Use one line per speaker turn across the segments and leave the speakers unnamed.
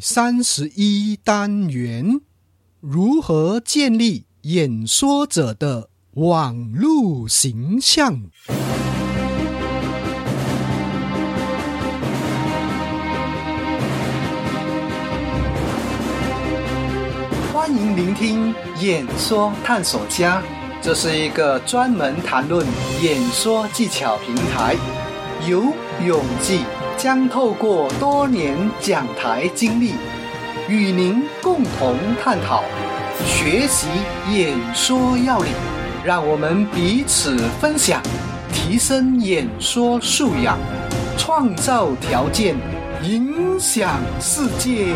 三十一单元：如何建立演说者的网络形象？欢迎聆听演说探索家，这是一个专门谈论演说技巧平台，由永记。将透过多年讲台经历，与您共同探讨、学习演说要领，让我们彼此分享，提升演说素养，创造条件，影响世界。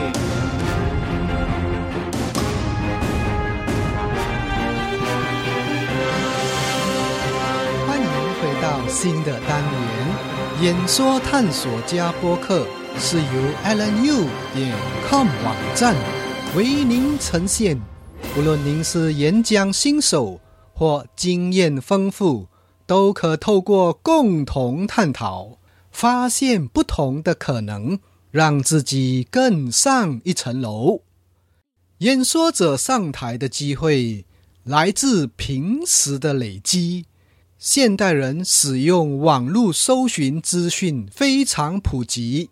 欢迎回到新的单元。演说探索家播客是由 allen.u 点 com 网站为您呈现。无论您是演讲新手或经验丰富，都可透过共同探讨，发现不同的可能，让自己更上一层楼。演说者上台的机会来自平时的累积。现代人使用网络搜寻资讯非常普及，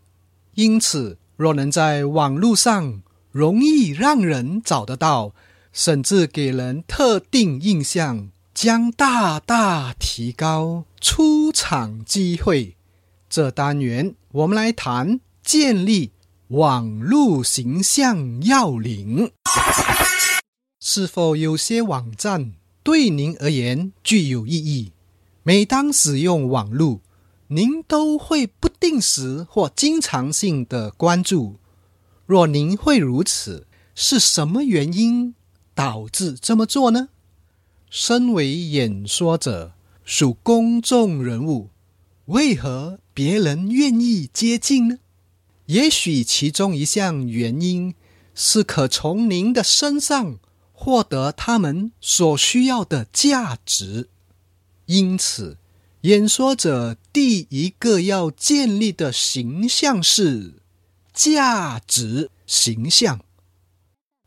因此若能在网络上容易让人找得到，甚至给人特定印象，将大大提高出场机会。这单元我们来谈建立网络形象要领。是否有些网站对您而言具有意义？每当使用网络，您都会不定时或经常性的关注。若您会如此，是什么原因导致这么做呢？身为演说者，属公众人物，为何别人愿意接近呢？也许其中一项原因是可从您的身上获得他们所需要的价值。因此，演说者第一个要建立的形象是价值形象。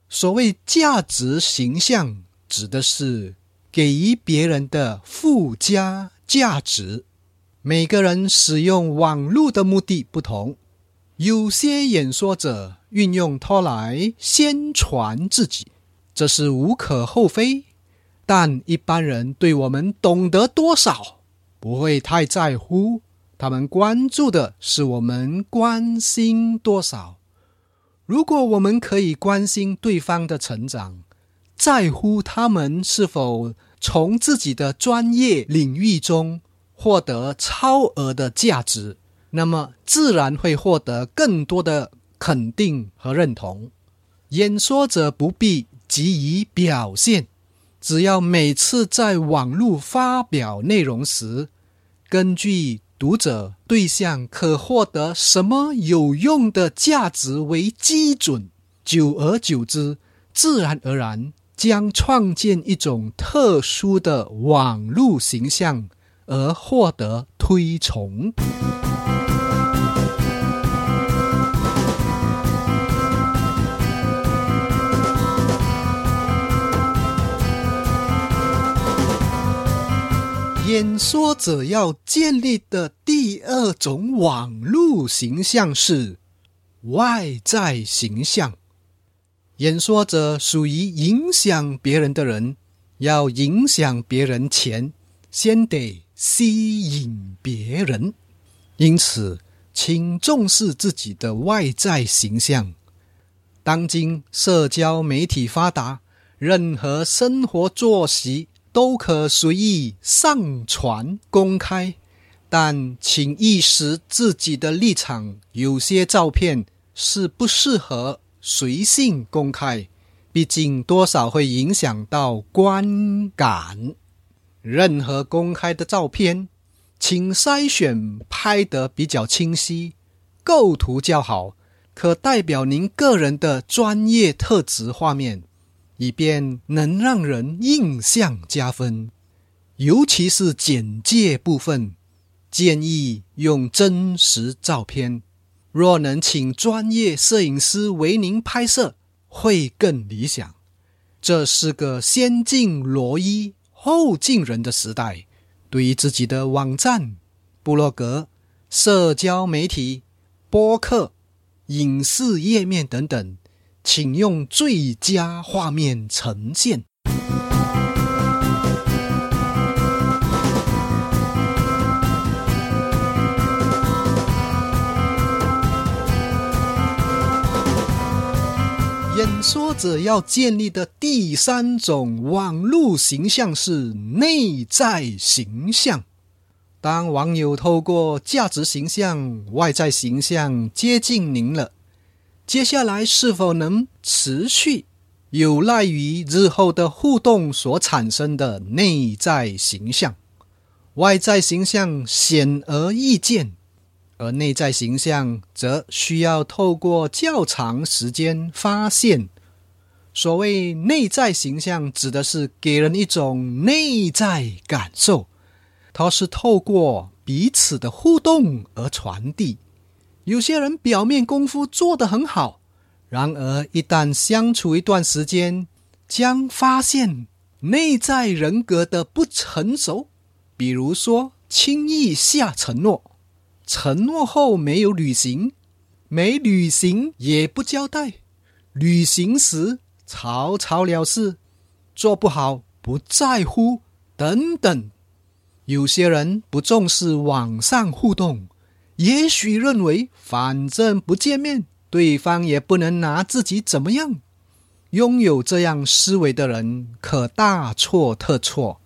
所谓价值形象，指的是给予别人的附加价值。每个人使用网络的目的不同，有些演说者运用它来宣传自己，这是无可厚非。但一般人对我们懂得多少不会太在乎，他们关注的是我们关心多少。如果我们可以关心对方的成长，在乎他们是否从自己的专业领域中获得超额的价值，那么自然会获得更多的肯定和认同。演说者不必急于表现。只要每次在网络发表内容时，根据读者对象可获得什么有用的价值为基准，久而久之，自然而然将创建一种特殊的网络形象，而获得推崇。演说者要建立的第二种网络形象是外在形象。演说者属于影响别人的人，要影响别人前，先得吸引别人。因此，请重视自己的外在形象。当今社交媒体发达，任何生活作息。都可随意上传公开，但请意识自己的立场。有些照片是不适合随性公开，毕竟多少会影响到观感。任何公开的照片，请筛选拍得比较清晰、构图较好、可代表您个人的专业特质画面。以便能让人印象加分，尤其是简介部分，建议用真实照片，若能请专业摄影师为您拍摄，会更理想。这是个先敬罗衣后敬人的时代，对于自己的网站、部落格、社交媒体、播客、影视页面等等，请用最佳画面呈现。演说者要建立的第三种网络形象是内在形象。当网友透过价值形象、外在形象接近您了，接下来是否能持续，有赖于日后的互动所产生的内在形象。外在形象显而易见。而内在形象则需要透过较长时间发现。所谓内在形象，指的是给人一种内在感受，它是透过彼此的互动而传递。有些人表面功夫做得很好，然而一旦相处一段时间，将发现内在人格的不成熟，比如说轻易下承诺。承诺后没有履行，没履行也不交代，履行时草草了事，做不好不在乎等等。有些人不重视网上互动，也许认为反正不见面，对方也不能拿自己怎么样。拥有这样思维的人可大错特错。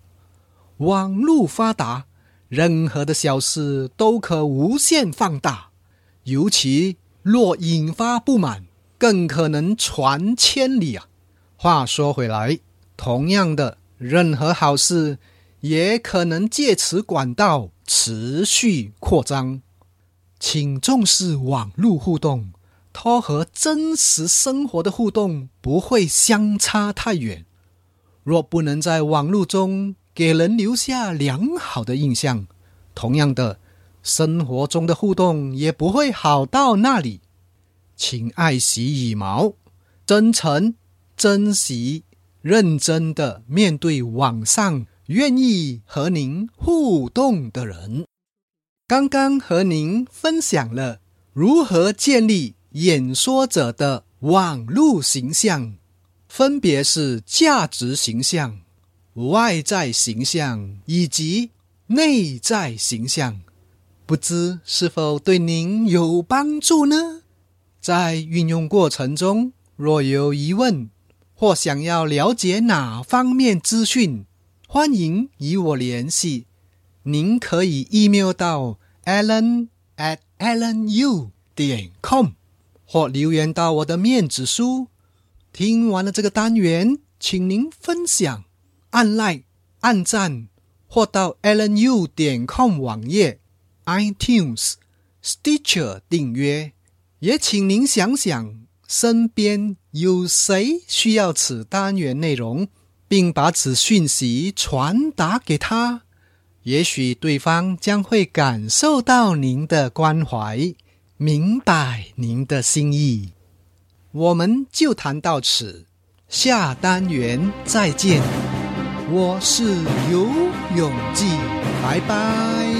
网络发达。任何的小事都可无限放大，尤其若引发不满，更可能传千里啊！话说回来，同样的，任何好事也可能借此管道持续扩张。请重视网络互动，它和真实生活的互动不会相差太远。若不能在网络中，给人留下良好的印象，同样的，生活中的互动也不会好到那里。请爱惜羽毛，真诚、珍惜、认真的面对网上愿意和您互动的人。刚刚和您分享了如何建立演说者的网络形象，分别是价值形象。外在形象以及内在形象，不知是否对您有帮助呢？在运用过程中，若有疑问或想要了解哪方面资讯，欢迎与我联系。您可以 email 到 allen at allenu 点 com，或留言到我的面子书。听完了这个单元，请您分享。按 like、按赞，或到 lnu 点 com 网页、iTunes、Stitcher 订阅。也请您想想，身边有谁需要此单元内容，并把此讯息传达给他。也许对方将会感受到您的关怀，明白您的心意。我们就谈到此，下单元再见。我是游泳记，拜拜。